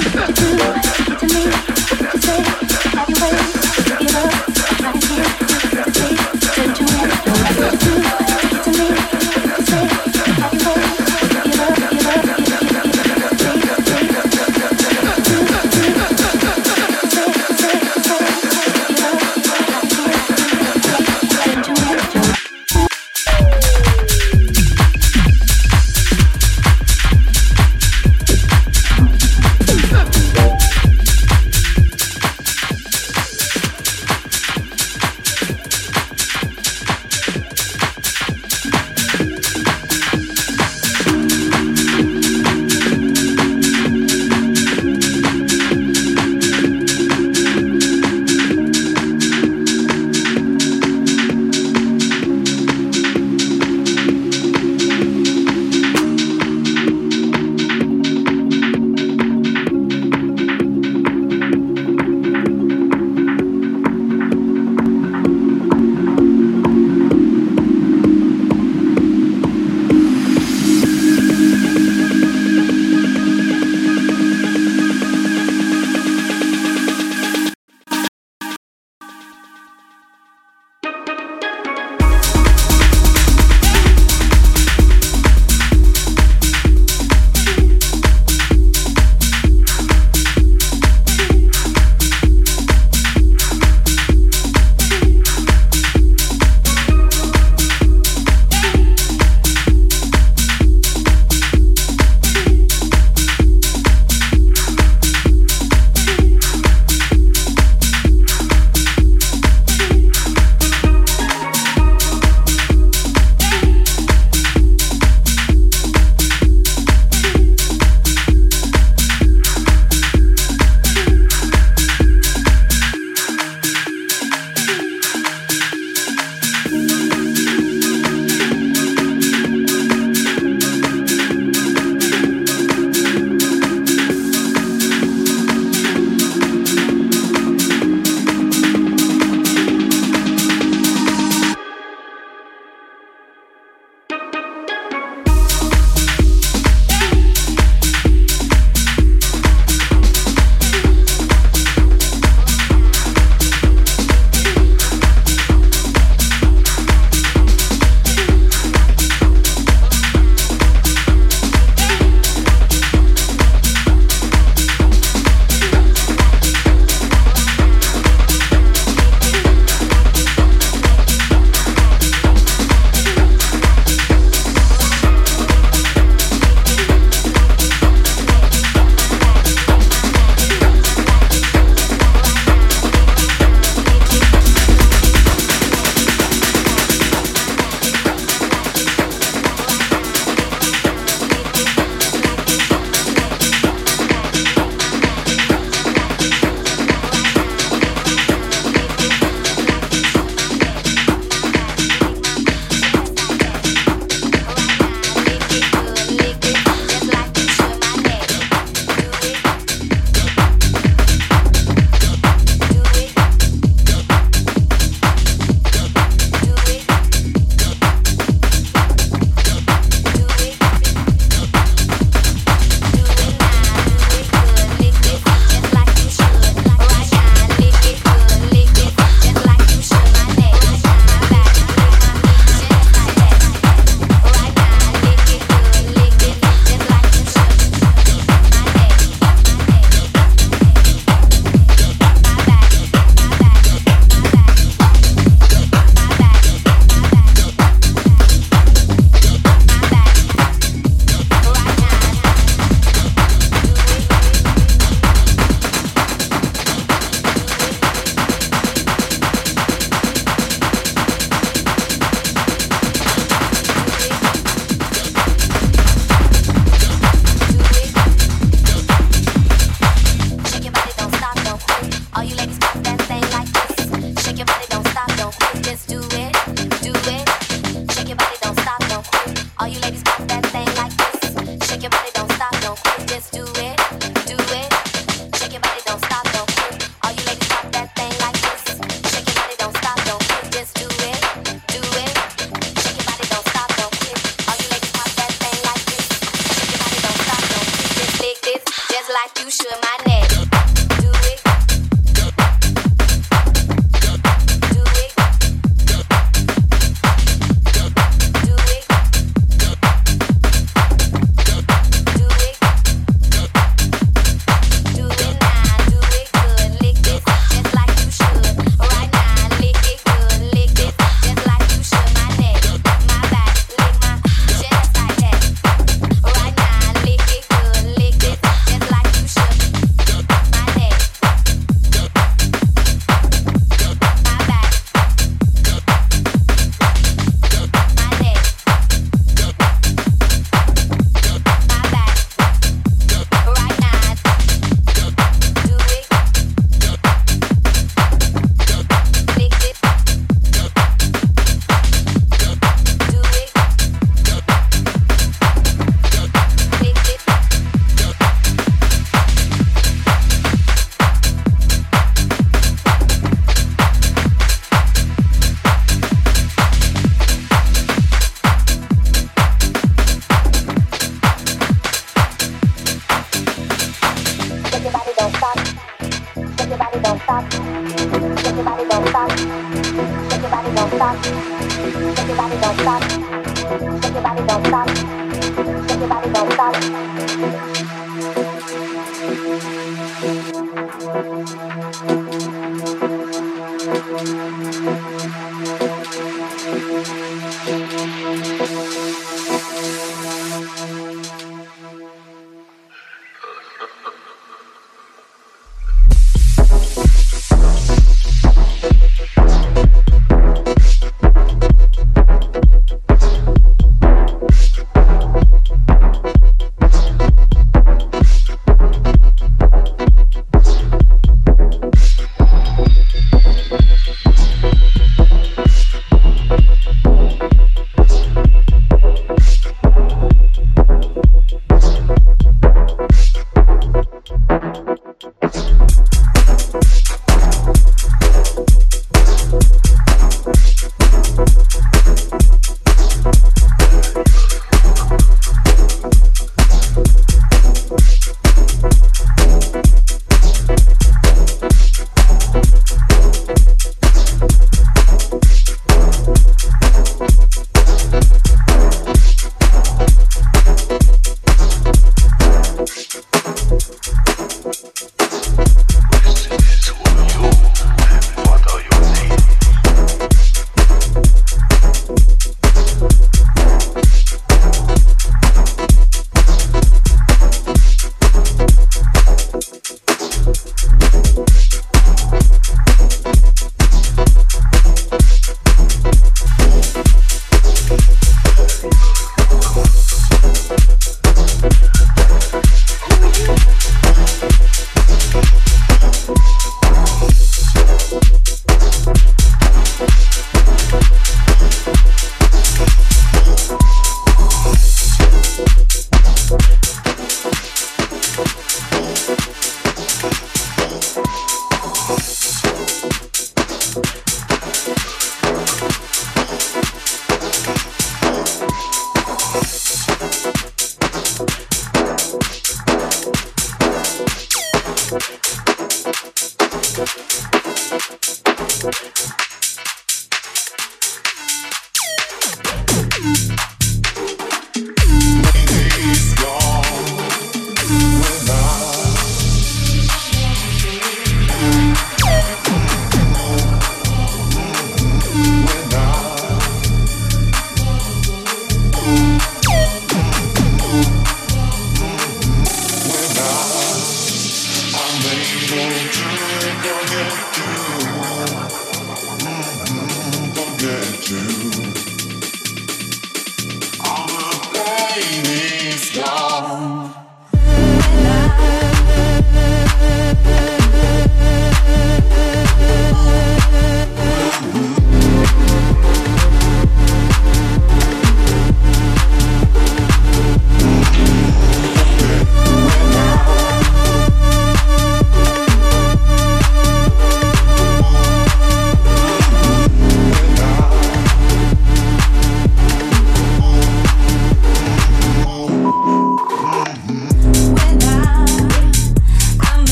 do, do.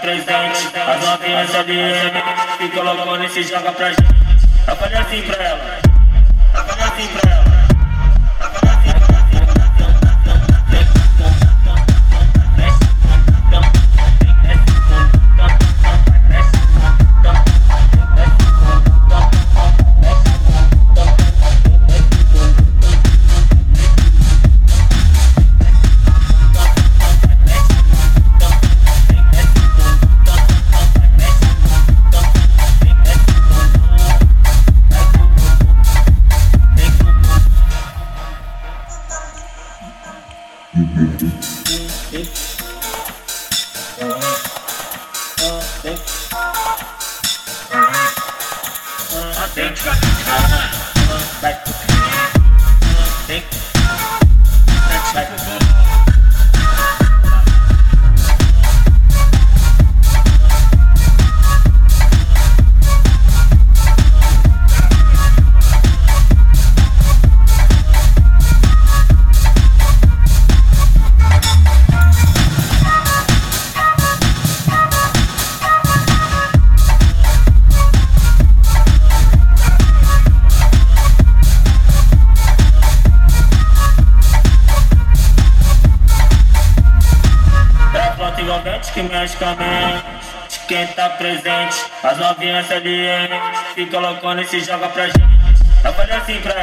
três dentes As novinhas obedecem e colocou nesse joga pra confiança dele. Se colocando e se joga pra gente. Trabalha assim pra